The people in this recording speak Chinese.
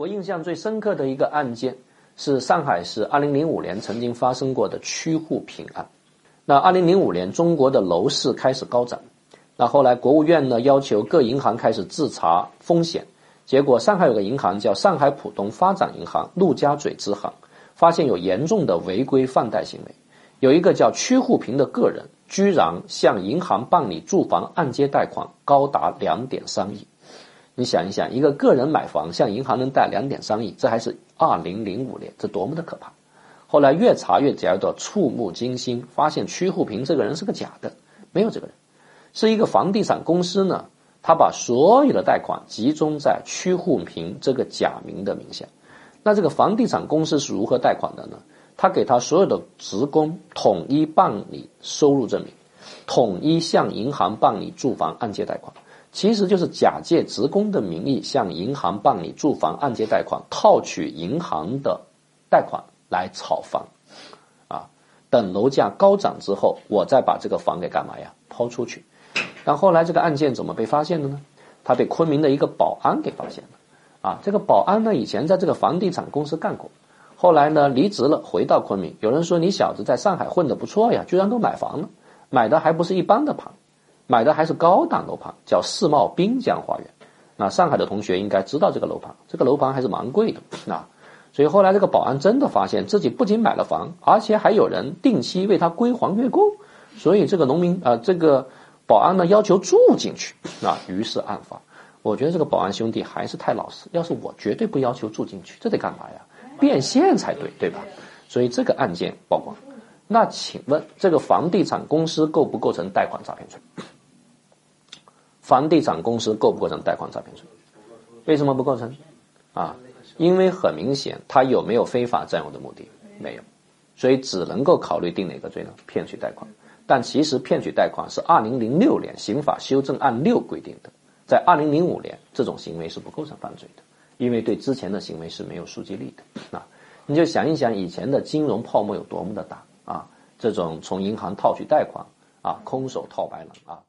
我印象最深刻的一个案件是上海市二零零五年曾经发生过的区户平案。那二零零五年，中国的楼市开始高涨。那后来国务院呢要求各银行开始自查风险，结果上海有个银行叫上海浦东发展银行陆家嘴支行，发现有严重的违规放贷行为。有一个叫屈沪平的个人，居然向银行办理住房按揭贷款高达两点三亿。你想一想，一个个人买房向银行能贷两点三亿，这还是二零零五年，这多么的可怕！后来越查越觉得触目惊心，发现曲沪平这个人是个假的，没有这个人。是一个房地产公司呢，他把所有的贷款集中在曲沪平这个假名的名下。那这个房地产公司是如何贷款的呢？他给他所有的职工统一办理收入证明，统一向银行办理住房按揭贷款，其实就是假借职工的名义向银行办理住房按揭贷款，套取银行的贷款来炒房，啊，等楼价高涨之后，我再把这个房给干嘛呀？抛出去。但后来这个案件怎么被发现的呢？他被昆明的一个保安给发现了。啊，这个保安呢以前在这个房地产公司干过，后来呢离职了，回到昆明。有人说你小子在上海混得不错呀，居然都买房了，买的还不是一般的房，买的还是高档楼盘，叫世茂滨江花园。那上海的同学应该知道这个楼盘，这个楼盘还是蛮贵的啊。所以后来这个保安真的发现自己不仅买了房，而且还有人定期为他归还月供，所以这个农民啊，这个。保安呢要求住进去啊，于是案发。我觉得这个保安兄弟还是太老实，要是我绝对不要求住进去，这得干嘛呀？变现才对，对吧？所以这个案件曝光。那请问这个房地产公司构不构成贷款诈骗罪？房地产公司构不构成贷款诈骗罪？为什么不构成？啊，因为很明显，他有没有非法占有的目的？没有，所以只能够考虑定哪个罪呢？骗取贷款。但其实骗取贷款是二零零六年刑法修正案六规定的，在二零零五年这种行为是不构成犯罪的，因为对之前的行为是没有溯及力的啊。你就想一想以前的金融泡沫有多么的大啊，这种从银行套取贷款啊，空手套白狼啊。